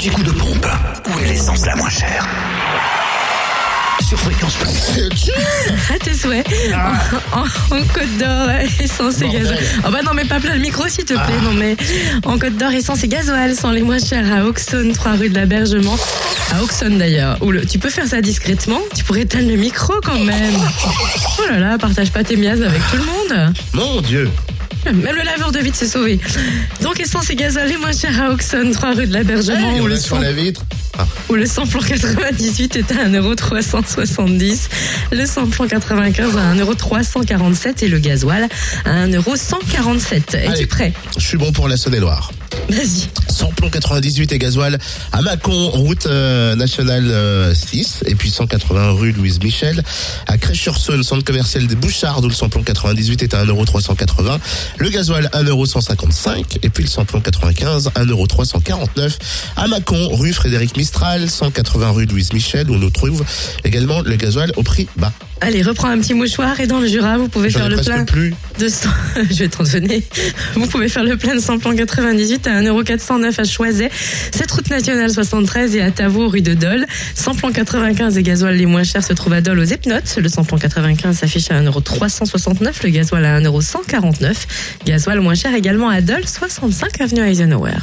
petit coup de pompe. Où est l'essence la moins chère Sur Fréquence Plus. À tes souhaits. En, en Côte d'Or, essence et gasoil. Oh bah non, mais pas plein le micro, s'il te plaît. Non, mais en Côte d'Or, essence et gasoil sont les moins chers à Auxonne, 3 rue de l'Abergement. À Auxonne d'ailleurs. Le- tu peux faire ça discrètement? Tu pourrais éteindre le micro quand même. Oh là là, partage pas tes miasmes avec tout le monde. Mon Dieu. Même le laveur de vite s'est sauvé. Donc essence et gasoil les moins chers à Auxonne, 3 rue de l'Abergement. Où on le est sur la vitre. Ah, où le samplon 98 est à 1,370€, le samplon 95 à 1,347€ et le gasoil à 1,147€. Es-tu prêt? je suis bon pour la Saône-et-Loire. Vas-y. Samplon 98 et gasoil à Mâcon, route euh, nationale euh, 6, et puis 180 rue Louise Michel. À Crèche-sur-Saône, centre commercial des Bouchards, où le samplon 98 est à 1,380€. Le gasoil 1,155€, et puis le samplon 95 1,349€. À Mâcon, rue Frédéric Mistral, 180 rue Louise Michel, où on trouve également le gasoil au prix bas. Allez, reprends un petit mouchoir et dans le Jura, vous pouvez faire ai le plein plus. De 100... Je vais t'en donner. Vous pouvez faire le plein de samplon 98 à 1,409€ à Choiset, cette route nationale 73 et à Tavaux, rue de Dole. Samplon 95 et gasoil les moins chers se trouvent à Dole aux Epnotes. Le samplon 95 s'affiche à 1,369€, le gasoil à 1,149€. Gasoil moins cher également à Dole, 65 avenue Eisenhower.